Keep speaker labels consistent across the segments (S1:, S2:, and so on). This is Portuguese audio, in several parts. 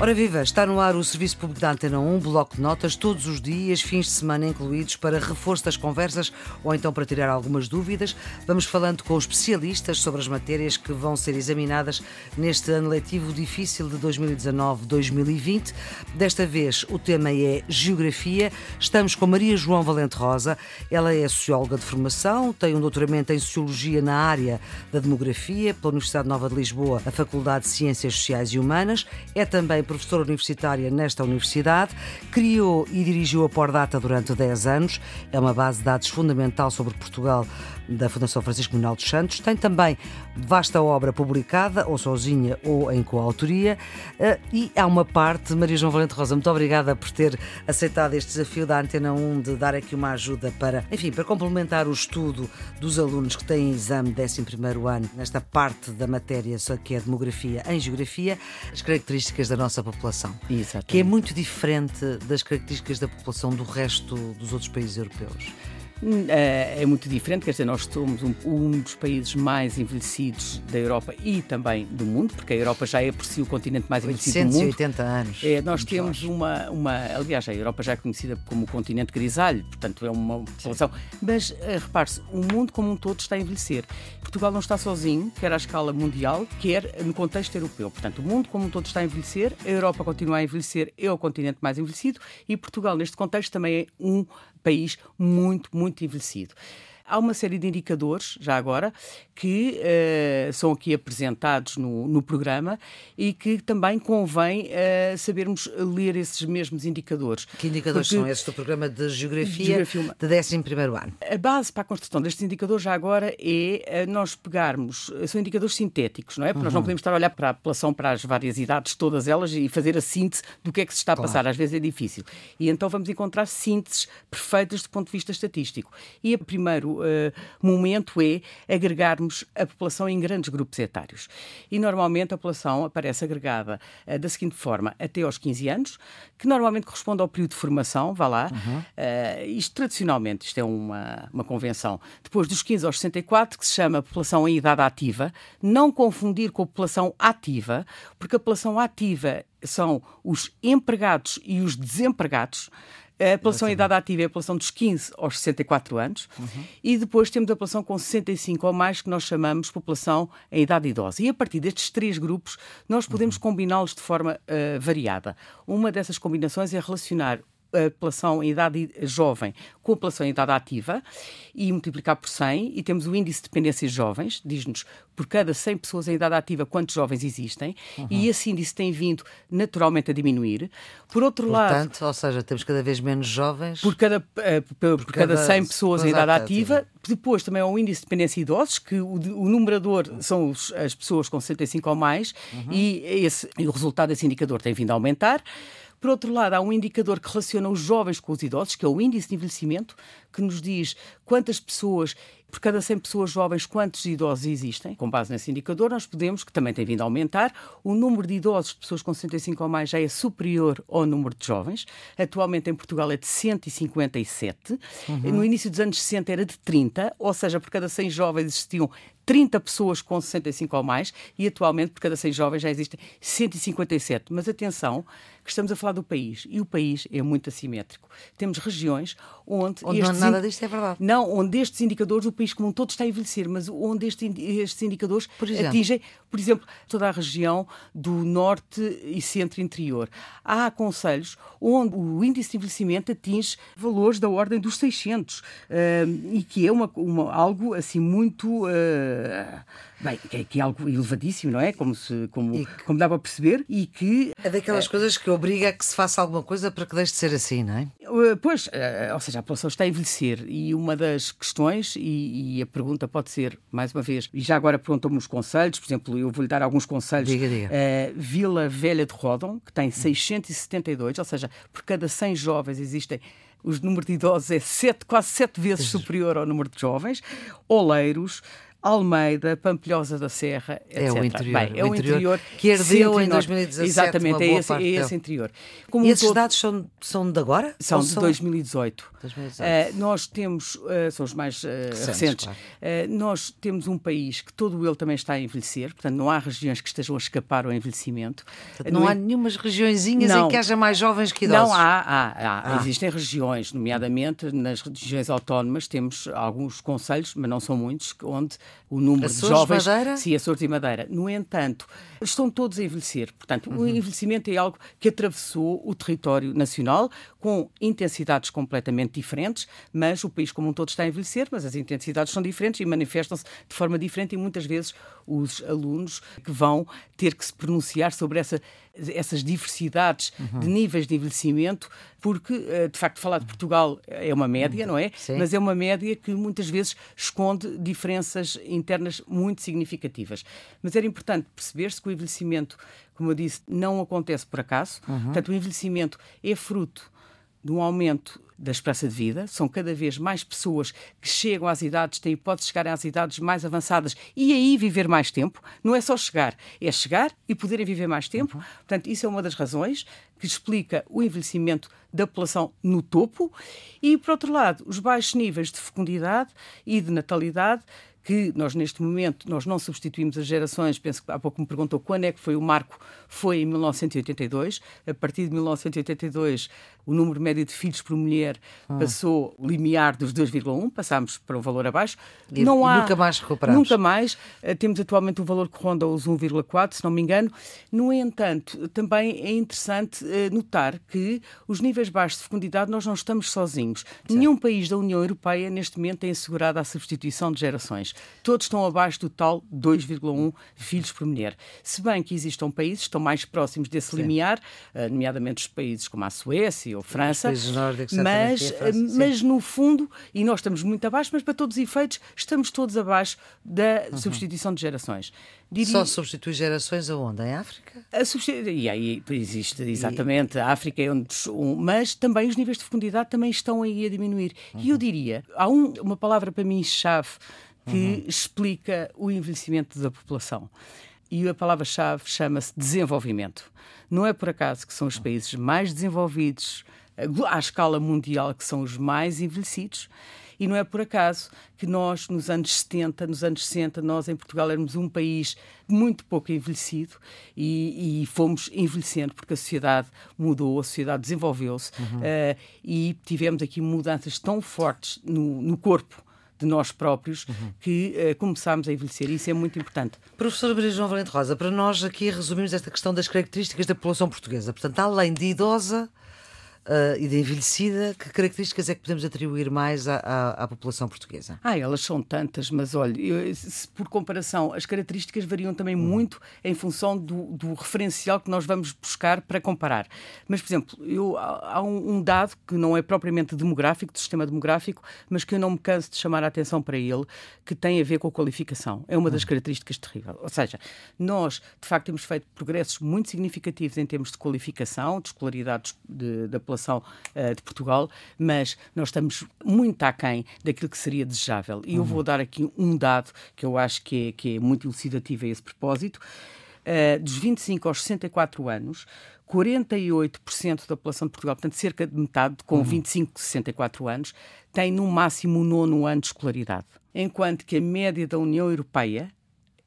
S1: Ora viva, está no ar o Serviço Público da Antena 1, bloco de notas, todos os dias, fins de semana incluídos, para reforço das conversas ou então para tirar algumas dúvidas. Vamos falando com especialistas sobre as matérias que vão ser examinadas neste ano letivo difícil de 2019-2020. Desta vez o tema é Geografia. Estamos com Maria João Valente Rosa. Ela é socióloga de formação, tem um doutoramento em Sociologia na área da Demografia pela Universidade Nova de Lisboa, a Faculdade de Ciências Sociais e Humanas. É também professora universitária nesta universidade, criou e dirigiu a Pordata durante 10 anos, é uma base de dados fundamental sobre Portugal da Fundação Francisco Manuel dos Santos. Tem também vasta obra publicada, ou sozinha ou em coautoria. Eh, e há uma parte, Maria João Valente Rosa, muito obrigada por ter aceitado este desafio da Antena 1 de dar aqui uma ajuda para, enfim, para complementar o estudo dos alunos que têm exame 11 ano, nesta parte da matéria que é demografia em geografia, as características da nossa população.
S2: Exatamente.
S1: Que é muito diferente das características da população do resto dos outros países europeus.
S2: É, é muito diferente, quer dizer, nós somos um, um, dos países mais envelhecidos da Europa e também do mundo, porque a Europa já é por si o continente mais envelhecido do mundo.
S1: 880 anos.
S2: É, nós temos uma, uma. Aliás, a Europa já é conhecida como o continente grisalho, portanto é uma população. Mas eh, repare-se, o mundo como um todo está a envelhecer. Portugal não está sozinho, quer à escala mundial, quer no contexto europeu. Portanto, o mundo como um todo está a envelhecer, a Europa continua a envelhecer, é o continente mais envelhecido e Portugal, neste contexto, também é um país muito, muito envelhecido. Há uma série de indicadores, já agora, que uh, são aqui apresentados no, no, programa e que também convém uh, sabermos ler esses mesmos indicadores.
S1: Que indicadores Porque, são esses do programa de Geografia, Geografia de 11 ano?
S2: A base para a construção destes indicadores, já agora, é uh, nós pegarmos. São indicadores sintéticos, não é? Porque uhum. nós não uhum. podemos estar a olhar para a população, para as várias idades, todas elas, e fazer a síntese do que é que se está a claro. passar. Às vezes é difícil. E então vamos encontrar sínteses perfeitas do ponto de vista estatístico. E o primeiro momento é agregarmos a população em grandes grupos etários. E normalmente a população aparece agregada uh, da seguinte forma: até aos 15 anos, que normalmente corresponde ao período de formação, vá lá. Uhum. Uh, isto tradicionalmente, isto é uma, uma convenção. Depois dos 15 aos 64, que se chama população em idade ativa, não confundir com a população ativa, porque a população ativa são os empregados e os desempregados. A população em idade ativa é a população dos 15 aos 64 anos uhum. e depois temos a população com 65 ou mais, que nós chamamos população em idade idosa. E a partir destes três grupos, nós podemos uhum. combiná-los de forma uh, variada. Uma dessas combinações é relacionar a população em idade jovem com a população em idade ativa e multiplicar por 100 e temos o índice de dependências jovens, diz-nos por cada 100 pessoas em idade ativa quantos jovens existem uhum. e esse índice tem vindo naturalmente a diminuir. Por outro
S1: Portanto,
S2: lado...
S1: ou seja, temos cada vez menos jovens...
S2: Por cada, uh, por, por, cada, cada 100 pessoas em idade ativa. ativa. Depois também há o índice de dependência de idosos, que o, o numerador são os, as pessoas com 65 ou mais uhum. e, esse, e o resultado desse indicador tem vindo a aumentar. Por outro lado, há um indicador que relaciona os jovens com os idosos, que é o índice de envelhecimento, que nos diz quantas pessoas, por cada 100 pessoas jovens, quantos idosos existem. Com base nesse indicador, nós podemos, que também tem vindo a aumentar, o número de idosos, de pessoas com 65 ou mais, já é superior ao número de jovens. Atualmente em Portugal é de 157. Uhum. No início dos anos 60 era de 30, ou seja, por cada 100 jovens existiam 30 pessoas com 65 ou mais e atualmente por cada 100 jovens já existem 157. Mas atenção, que estamos a falar do país e o país é muito assimétrico. Temos regiões onde.
S1: Onde nada disto é verdade.
S2: Não, onde estes indicadores, o país como um todo está a envelhecer, mas onde este, estes indicadores por atingem, por exemplo, toda a região do norte e centro interior. Há conselhos onde o índice de envelhecimento atinge valores da ordem dos 600 uh, e que é uma, uma algo assim muito. Uh, bem, que, que, é algo elevadíssimo, não é? Como, se, como, que, como dá para perceber, e que.
S1: É daquelas é, coisas que obriga a que se faça alguma coisa para que deixe de ser assim, não é?
S2: Eh, pois, eh, ou seja, a população está a envelhecer e uma das questões, e, e a pergunta pode ser, mais uma vez, e já agora perguntam-me os conselhos, por exemplo, eu vou-lhe dar alguns conselhos.
S1: Diga, diga. Uh,
S2: Vila Velha de Rodon, que tem 672, ou seja, por cada 100 jovens existem o número de idosos é sete, quase sete vezes superior ao número de jovens. Oleiros, Almeida, Pampilhosa da Serra, etc.
S1: É o interior.
S2: Bem, é o interior, interior
S1: que herdeu em 2017.
S2: Exatamente, é esse, é esse interior.
S1: Como e esses todo... dados são, são de agora?
S2: São de são... 2018. Uh, nós temos, uh, são os mais uh, recentes, recentes claro. nós temos um país que todo ele também está a envelhecer, portanto não há regiões que estejam a escapar ao envelhecimento.
S1: Portanto, não, há nenhumas regiõezinhas não, em que haja mais jovens que idosos?
S2: Não, há, há, há. Ah. Existem regiões, nomeadamente nas regiões autónomas, temos alguns conselhos, mas não são muitos, onde o número Açores, de jovens...
S1: Madeira?
S2: Sim, Açores e Madeira. No entanto, estão todos a envelhecer. Portanto, uhum. o envelhecimento é algo que atravessou o território nacional com intensidades completamente diferentes, mas o país como um todo está a envelhecer, mas as intensidades são diferentes e manifestam-se de forma diferente e muitas vezes os alunos que vão ter que se pronunciar sobre essa, essas diversidades uhum. de níveis de envelhecimento, porque, eh, de facto, falar de Portugal é uma média, não é? Sim. Mas é uma média que muitas vezes esconde diferenças internas muito significativas. Mas era importante perceber-se que o envelhecimento, como eu disse, não acontece por acaso. Uhum. Portanto, o envelhecimento é fruto de um aumento da esperança de vida, são cada vez mais pessoas que chegam às idades, têm hipótese de chegar às idades mais avançadas e aí viver mais tempo. Não é só chegar, é chegar e poderem viver mais tempo. Uhum. Portanto, isso é uma das razões que explica o envelhecimento da população no topo e, por outro lado, os baixos níveis de fecundidade e de natalidade que nós neste momento nós não substituímos as gerações, penso que há pouco me perguntou quando é que foi o marco, foi em 1982, a partir de 1982 o número médio de filhos por mulher ah. passou o limiar dos 2,1, passámos para um valor abaixo.
S1: E, não há, nunca mais recuperamos.
S2: Nunca mais. Eh, temos atualmente um valor que ronda os 1,4, se não me engano. No entanto, também é interessante eh, notar que os níveis baixos de fecundidade nós não estamos sozinhos. Nenhum país da União Europeia neste momento tem assegurado a substituição de gerações. Todos estão abaixo do tal 2,1 filhos por mulher. Se bem que existam países que estão mais próximos desse Sim. limiar, eh, nomeadamente os países como a Suécia ou França, mas, França, mas no fundo, e nós estamos muito abaixo, mas para todos os efeitos, estamos todos abaixo da uhum. substituição de gerações.
S1: Diria... Só substitui gerações aonde? Em África?
S2: A substitu... E aí existe, exatamente, e... a África é onde. Mas também os níveis de profundidade também estão aí a diminuir. Uhum. E eu diria, há um, uma palavra para mim chave que uhum. explica o envelhecimento da população. E a palavra-chave chama-se desenvolvimento. Não é por acaso que são os países mais desenvolvidos à escala mundial que são os mais envelhecidos. E não é por acaso que nós, nos anos 70, nos anos 60, nós em Portugal éramos um país muito pouco envelhecido e, e fomos envelhecendo porque a sociedade mudou, a sociedade desenvolveu-se uhum. uh, e tivemos aqui mudanças tão fortes no, no corpo de nós próprios uhum. que uh, começámos a envelhecer. Isso é muito importante.
S1: Professor Maria João Valente Rosa, para nós aqui resumimos esta questão das características da população portuguesa. Portanto, além de idosa, uh, e de envelhecida, que características é que podemos atribuir mais à, à, à população portuguesa?
S2: Ah, elas são tantas, mas olha, eu, se, por comparação, as características variam também hum. muito em função do, do, referencial que nós vamos buscar para comparar. Mas, por exemplo, eu, há um, um, dado que não é propriamente demográfico, do sistema demográfico, mas que eu não me canso de chamar a atenção para ele, que tem a ver com a qualificação. É uma das hum. características terríveis. Ou seja, nós, de facto, temos feito progressos muito significativos em termos de qualificação, de escolaridade de, da população população uh, de Portugal, mas nós estamos muito aquém daquilo que seria desejável. E uhum. eu vou dar aqui um dado que eu acho que é, que é muito elucidativo a esse propósito. Uh, dos 25 aos 64 anos, 48% da população de Portugal, portanto cerca de metade, com uhum. 25, 64 anos, tem no máximo o nono ano de escolaridade. Enquanto que a média da União Europeia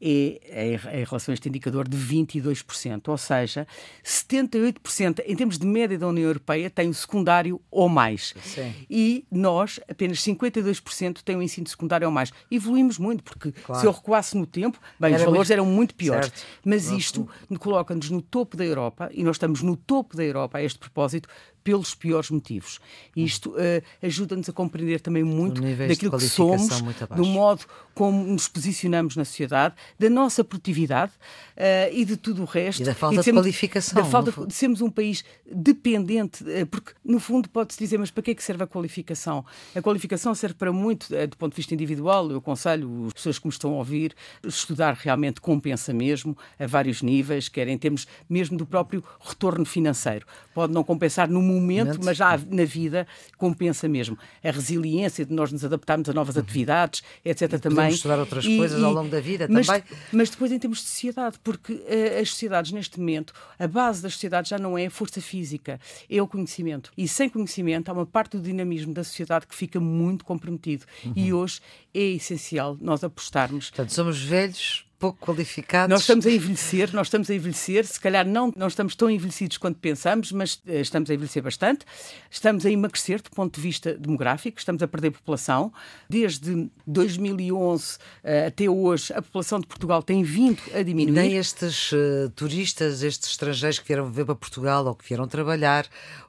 S2: é, em relação a este indicador de 22%, ou seja, 78% em termos de média da União Europeia tem o secundário ou mais. Sim. E nós, apenas 52% têm o ensino secundário ou mais. Evoluímos muito, porque claro. se eu recuasse no tempo, bem, Era os valores muito... eram muito piores. Certo. Mas isto coloca-nos no topo da Europa, e nós estamos no topo da Europa a este propósito, pelos piores motivos. E isto uh, ajuda-nos a compreender também muito daquilo que somos, do modo como nos posicionamos na sociedade, da nossa produtividade uh, e de tudo o resto.
S1: E da falta e de, sermos, qualificação.
S2: Da falta de sermos um país dependente, uh, porque no fundo pode-se dizer, mas para que é que serve a qualificação? A qualificação serve para muito, do ponto de vista individual, eu aconselho as pessoas que me estão a ouvir, estudar realmente compensa mesmo, a vários níveis, quer em termos mesmo do próprio retorno financeiro. Pode não compensar no momento momento, momento, mas já na vida compensa mesmo. A resiliência de nós nos adaptarmos a novas uhum. atividades, etc.
S1: E
S2: também.
S1: estudar outras e, coisas e, ao longo da vida
S2: mas,
S1: também.
S2: Mas depois em termos de sociedade, porque uh, as sociedades neste momento, a base das sociedades já não é a força física, é o conhecimento. E sem conhecimento há uma parte do dinamismo da sociedade que fica muito comprometido. Uhum. E hoje é essencial nós apostarmos.
S1: Portanto, somos velhos pouco qualificados.
S2: Nós estamos a envelhecer, nós estamos a envelhecer, se calhar não, não estamos tão envelhecidos quanto pensamos, mas uh, estamos a envelhecer bastante. Estamos a emagrecer do ponto de vista demográfico, estamos a perder população. Desde 2011 uh, eh, até hoje, a população de Portugal tem vindo a diminuir.
S1: E nem estes uh, turistas, estes estrangeiros que vieram ver para Portugal ou que vieram trabalhar,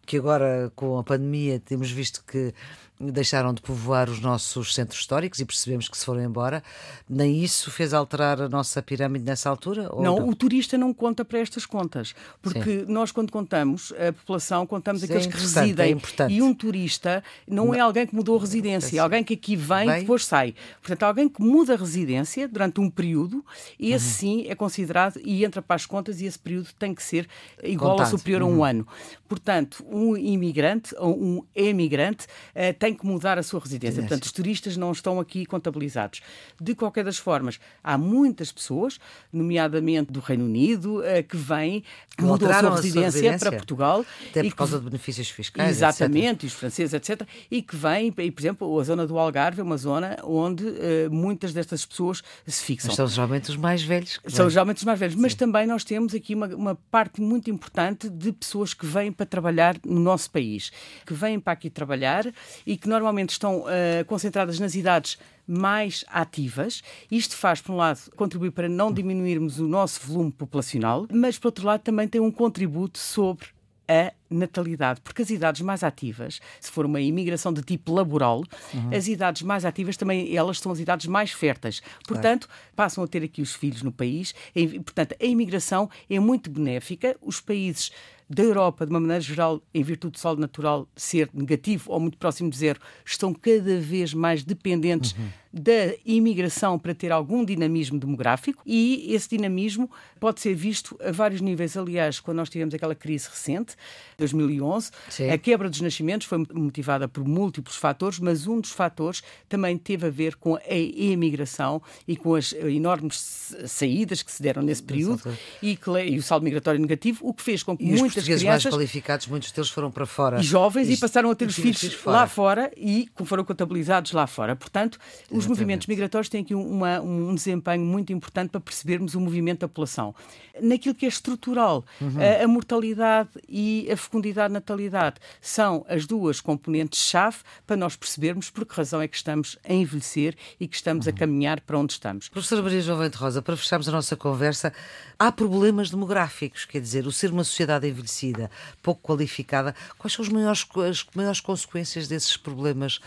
S1: que agora com a pandemia temos visto que deixaram de povoar os nossos centros históricos e percebemos que se foram embora. Nem isso fez alterar a nossa pirâmide nessa altura?
S2: Não, não, o turista não conta para estas contas. Porque Sim. nós, quando contamos a população, contamos aqueles é que residem. É e um turista não, não, é alguém que mudou a residência, é alguém que aqui vem e depois sai. Portanto, alguém que muda a residência durante um período, esse uhum. sim é considerado e entra para as contas e esse período tem que ser igual Contado. ou superior uhum. a um uhum. ano. Portanto, um imigrante ou um emigrante uh, tem que mudar a sua residência. Portanto, os turistas não estão aqui contabilizados. De qualquer das formas, há muitas pessoas, nomeadamente do Reino Unido, uh, que vêm, mudam a sua, residência, a sua residência para Portugal.
S1: Até por
S2: que,
S1: causa de benefícios fiscais.
S2: Exatamente,
S1: etc.
S2: os franceses, etc. E que vêm, e, por exemplo, a zona do Algarve é uma zona onde uh, muitas destas pessoas se fixam.
S1: Mas são geralmente os mais velhos.
S2: São geralmente os mais velhos. Sim. Mas também nós temos aqui uma, uma parte muito importante de pessoas que vêm para trabalhar no nosso país, que vêm para aqui trabalhar e que normalmente estão uh, concentradas nas idades mais ativas. Isto faz, por um lado, contribuir para não diminuirmos o nosso volume populacional, mas, por outro lado, também tem um contributo sobre a natalidade, porque as idades mais ativas, se for uma imigração de tipo laboral, uhum. as idades mais ativas também elas são as idades mais férteis. Portanto, claro. passam a ter aqui os filhos no país. E, portanto, a imigração é muito benéfica. Os países da Europa, de uma maneira geral, em virtude do saldo natural ser negativo ou muito próximo de zero, estão cada vez mais dependentes uhum. Da imigração para ter algum dinamismo demográfico e esse dinamismo pode ser visto a vários níveis. Aliás, quando nós tivemos aquela crise recente, 2011, Sim. a quebra dos nascimentos foi motivada por múltiplos fatores, mas um dos fatores também teve a ver com a imigração e com as enormes saídas que se deram nesse período e, que, e, o saldo migratório negativo, o que fez com que
S1: e
S2: muitas
S1: portugueses
S2: crianças,
S1: mais qualificados, muitos deles foram para fora.
S2: E jovens, e, e passaram a ter os filhos, filhos fora. lá fora e foram contabilizados lá fora. Portanto. Os movimentos migratórios têm aqui uma, um desempenho muito importante para percebermos o movimento da população. Naquilo que é estrutural, uhum. a, a mortalidade e a fecundidade natalidade são as duas componentes-chave para nós percebermos por que razão é que estamos a envelhecer e que estamos uhum. a caminhar para onde estamos.
S1: Professora Maria João de Rosa, para fecharmos a nossa conversa, há problemas demográficos, quer dizer, o ser uma sociedade envelhecida pouco qualificada. Quais são as maiores, as maiores consequências desses problemas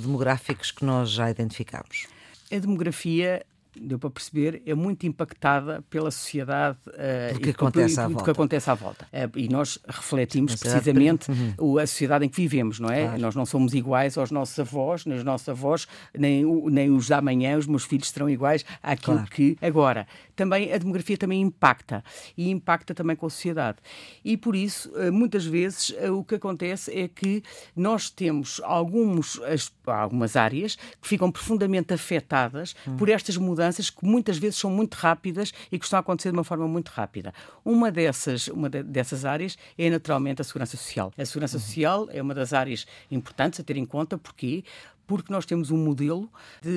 S1: demográficos que nós já identificamos?
S2: A demografia deu para perceber, é muito impactada pela sociedade
S1: uh, que, acontece à volta.
S2: que acontece à volta. Uh, e nós refletimos precisamente uhum. a sociedade em que vivemos, não é? Claro. Nós não somos iguais aos nossos avós, nem os nossos avós, nem, nem os da amanhã, os meus filhos serão iguais àquilo claro. que. Agora, também a demografia também impacta e impacta também com a sociedade. E por isso, uh, muitas vezes, o que acontece é que nós temos alguns, as, algumas áreas que ficam profundamente afetadas uhum. por estas mudanças mudanças que muitas vezes são muito rápidas e que estão a acontecer de uma forma muito rápida. Uma dessas, uma de, dessas áreas é naturalmente a segurança social. A segurança uhum. social é uma das áreas importantes a ter em conta, porque porque nós temos um modelo de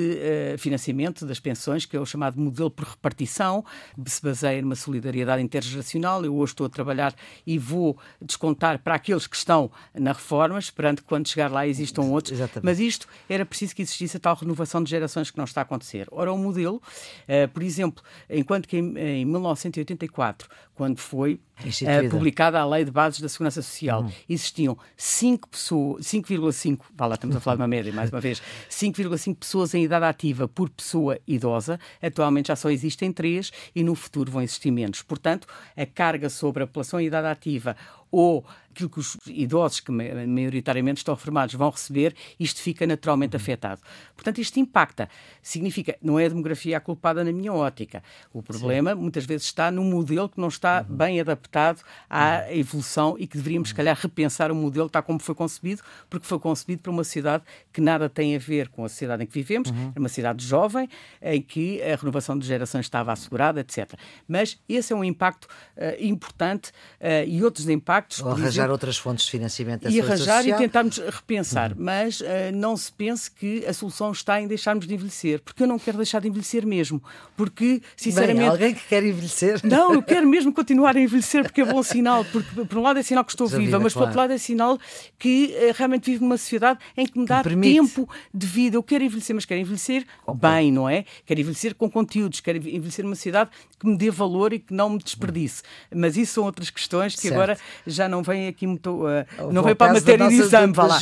S2: uh, financiamento das pensões, que é o chamado modelo por repartição, que se baseia numa solidariedade intergeracional. Eu hoje estou a trabalhar e vou descontar para aqueles que estão na reforma, esperando que quando chegar lá existam outros. Exatamente. Mas isto era preciso que existisse a tal renovação de gerações que não está a acontecer. Ora, o modelo, uh, por exemplo, enquanto que em, em 1984, quando foi uh, publicada a Lei de Bases da Segurança Social, uhum. existiam 5 pessoas, 5,5, vá lá, estamos a falar de uma média, mais uma vez, 5,5 pessoas em idade ativa por pessoa idosa, atualmente já só existem 3 e no futuro vão existir menos. Portanto, a carga sobre a população em idade ativa ou aquilo que os idosos, que maioritariamente estão reformados, vão receber, isto fica naturalmente uhum. afetado. Portanto, isto impacta. Significa, não é a demografia a culpada na minha ótica. O problema, Sim. muitas vezes, está no modelo que não está uhum. bem adaptado à uhum. evolução e que deveríamos, se uhum. calhar, repensar o modelo tal como foi concebido, porque foi concebido para uma sociedade que nada tem a ver com a sociedade em que vivemos, uhum. uma cidade jovem, em que a renovação de gerações estava assegurada, etc. Mas esse é um impacto uh, importante uh, e outros impactos.
S1: Ou arranjar exemplo, outras fontes de financiamento
S2: E arranjar social. e tentarmos repensar. Uhum. Mas uh, não se pense que a solução está em deixarmos de envelhecer, porque eu não quero deixar de envelhecer mesmo. Porque, sinceramente. Bem,
S1: alguém que quer envelhecer.
S2: Não, eu quero mesmo continuar a envelhecer, porque é bom sinal. Porque, por um lado, é sinal que estou viva, mas claro. por outro lado, é sinal que realmente vivo numa sociedade em que me dá que tempo de vida. Eu quero envelhecer, mas quero envelhecer bem, não é? Quero envelhecer com conteúdos, quero envelhecer numa cidade que me dê valor e que não me desperdice. Mas isso são outras questões que certo. agora já não vêm aqui muito. Uh, não vem para a matéria de exame, vá lá.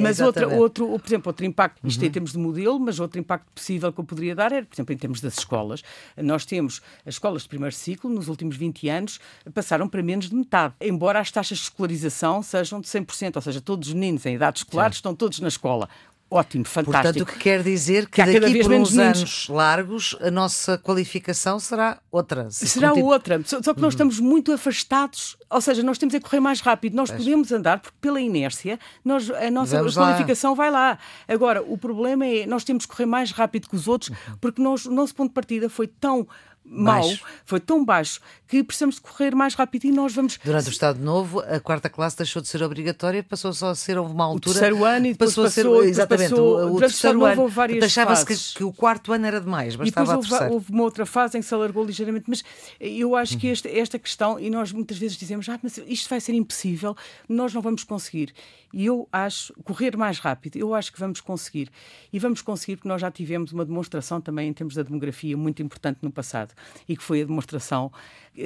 S2: Mas outra, outro, por exemplo, outro impacto, isto uhum. em termos de modelo, mas outro impacto possível que eu poderia dar era, por exemplo, em termos das escolas. Nós temos as escolas de primeiro ciclo, nos últimos 20 anos, passaram para menos de metade, embora as taxas de escolarização sejam de 100%, ou seja, todos os meninos em idade escolar estão todos na escola ótimo, fantástico.
S1: Portanto, o que quer dizer que, que daqui por uns menos... anos largos a nossa qualificação será outra.
S2: Será outra, só, só que nós uhum. estamos muito afastados, ou seja, nós temos que correr mais rápido, nós pois. podemos andar, porque pela inércia nós, a nossa Vamos qualificação lá. vai lá. Agora, o problema é nós temos que correr mais rápido que os outros, uhum. porque nós, o nosso ponto de partida foi tão mau, baixo. foi tão baixo que precisamos de correr mais rápido e nós vamos.
S1: Durante o Estado Novo, a quarta classe deixou de ser obrigatória, passou só a ser uma altura.
S2: O terceiro ano e depois passou, passou a ser. Exatamente, passou, o, o terceiro ano. Houve várias
S1: Achava-se que, que, o quarto ano era demais, bastava
S2: e depois houve, houve, uma outra fase em que se alargou ligeiramente, mas eu acho que esta, esta questão, e nós muitas vezes dizemos, ah, mas isto vai ser impossível, nós não vamos conseguir. E eu acho, correr mais rápido, eu acho que vamos conseguir. E vamos conseguir porque nós já tivemos uma demonstração também em termos da demografia muito importante no passado e que foi a demonstração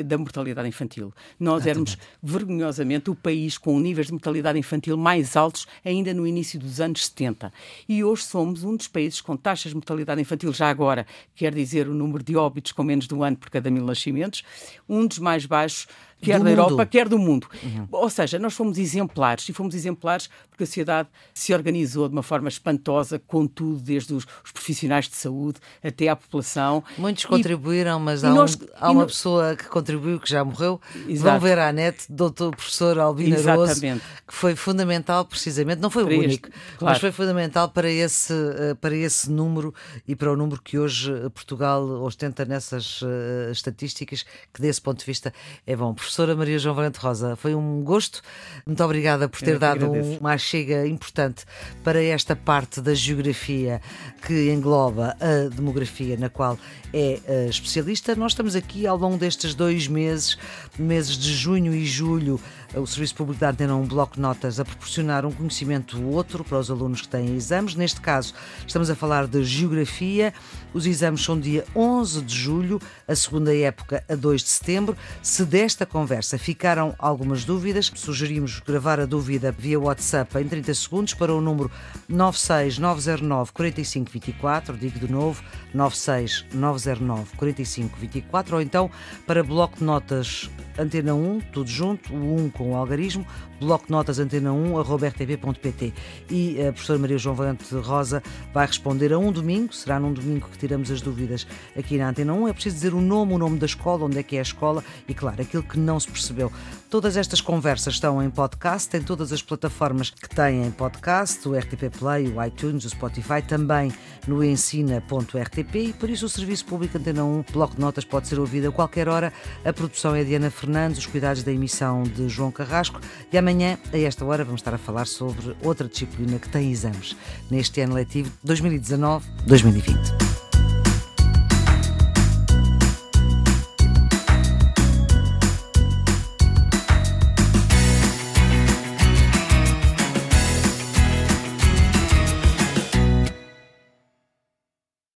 S2: da mortalidade infantil. Nós éramos vergonhosamente o país com níveis de mortalidade infantil mais altos ainda no início dos anos 70. E hoje somos um dos países com taxas de mortalidade infantil, já agora, quer dizer o número de óbitos com menos de um ano por cada mil nascimentos, um dos mais baixos quer do da Europa, mundo. quer do mundo. Uhum. Ou seja, nós fomos exemplares, e fomos exemplares porque a sociedade se organizou de uma forma espantosa, com tudo, desde os, os profissionais de saúde até à população.
S1: Muitos contribuíram, mas há, nós, um, há uma pessoa que contribuiu, que já morreu. Exato. Vão ver à net, doutor professor Albino Aroso, que foi fundamental, precisamente, não foi para o único, este, claro. mas foi fundamental para esse, eh, para esse número e para o número que hoje Portugal ostenta nessas uh, estatísticas, que desse ponto de vista é bom. Professor professora Maria João Valente Rosa. Foi um gosto. Muito obrigada por ter dado uma chega importante para esta parte da geografia que engloba a demografia, na qual é uh, especialista. Nós estamos aqui ao longo destes dois meses, meses de junho e julho, o Serviço Público da Antena um bloco de notas a proporcionar um conhecimento outro para os alunos que têm exames. Neste caso, estamos a falar de Geografia. Os exames são dia 11 de julho, a segunda época a 2 de setembro. Se desta conversa ficaram algumas dúvidas, sugerimos gravar a dúvida via WhatsApp em 30 segundos para o número 96909 4524, digo de novo, 96909 4524, ou então para bloco de notas Antena 1, tudo junto, o 1 com o algarismo, bloco notas antena1.rtp.pt. E a professora Maria João Valente Rosa vai responder a um domingo, será num domingo que tiramos as dúvidas aqui na Antena 1. É preciso dizer o nome, o nome da escola, onde é que é a escola e, claro, aquilo que não se percebeu. Todas estas conversas estão em podcast, em todas as plataformas que têm podcast, o RTP Play, o iTunes, o Spotify, também no ensina.rtp e por isso o Serviço Público Antena 1, bloco de notas, pode ser ouvido a qualquer hora. A produção é de Ana Fernandes, os cuidados da emissão de João Carrasco e amanhã, a esta hora, vamos estar a falar sobre outra disciplina que tem exames neste ano letivo 2019-2020.